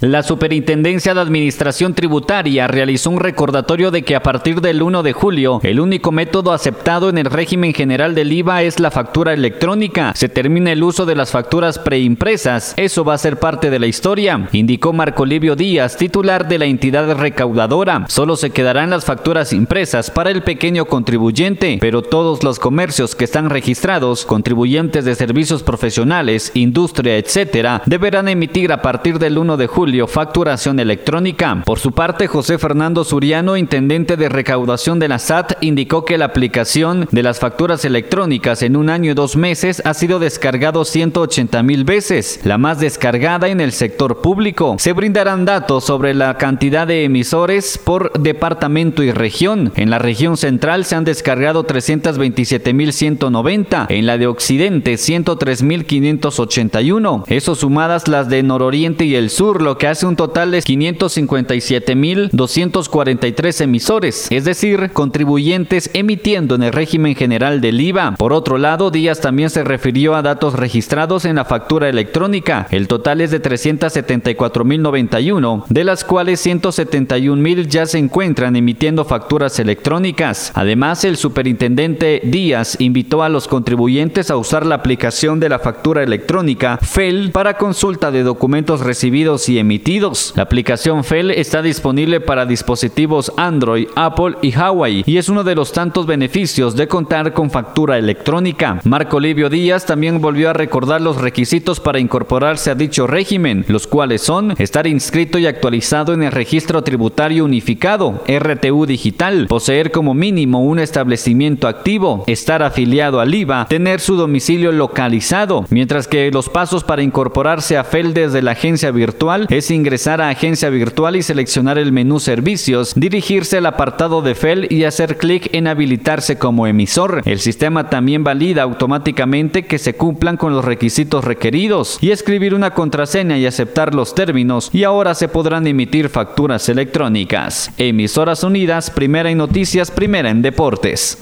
La Superintendencia de Administración Tributaria realizó un recordatorio de que a partir del 1 de julio, el único método aceptado en el régimen general del IVA es la factura electrónica. Se termina el uso de las facturas preimpresas. Eso va a ser parte de la historia, indicó Marco Livio Díaz, titular de la entidad recaudadora. Solo se quedarán las facturas impresas para el pequeño contribuyente, pero todos los comercios que están registrados, contribuyentes de servicios profesionales, industria, etcétera, deberán emitir a partir del 1 de julio facturación electrónica. Por su parte, José Fernando Suriano, intendente de recaudación de la SAT, indicó que la aplicación de las facturas electrónicas en un año y dos meses ha sido descargado 180 mil veces, la más descargada en el sector público. Se brindarán datos sobre la cantidad de emisores por departamento y región. En la región central se han descargado 327.190, en la de Occidente 103.581. Eso sumadas las de Nororiente y el Sur, lo que hace un total de 557.243 emisores, es decir, contribuyentes emitiendo en el régimen general del IVA. Por otro lado, Díaz también se refirió a datos registrados en la factura electrónica. El total es de 374.091, de las cuales 171.000 ya se encuentran emitiendo facturas electrónicas. Además, el superintendente Díaz invitó a los contribuyentes a usar la aplicación de la factura electrónica FEL para consulta de documentos recibidos y emitidos. La aplicación FEL está disponible para dispositivos Android, Apple y Huawei y es uno de los tantos beneficios de contar con factura electrónica. Marco Livio Díaz también volvió a recordar los requisitos para incorporarse a dicho régimen, los cuales son estar inscrito y actualizado en el registro tributario unificado, RTU digital, poseer como mínimo un establecimiento activo, estar afiliado al IVA, tener su domicilio localizado, mientras que los pasos para incorporarse a FEL desde la agencia virtual es ingresar a Agencia Virtual y seleccionar el menú Servicios, dirigirse al apartado de FEL y hacer clic en habilitarse como emisor. El sistema también valida automáticamente que se cumplan con los requisitos requeridos y escribir una contraseña y aceptar los términos y ahora se podrán emitir facturas electrónicas. Emisoras Unidas, primera en noticias, primera en deportes.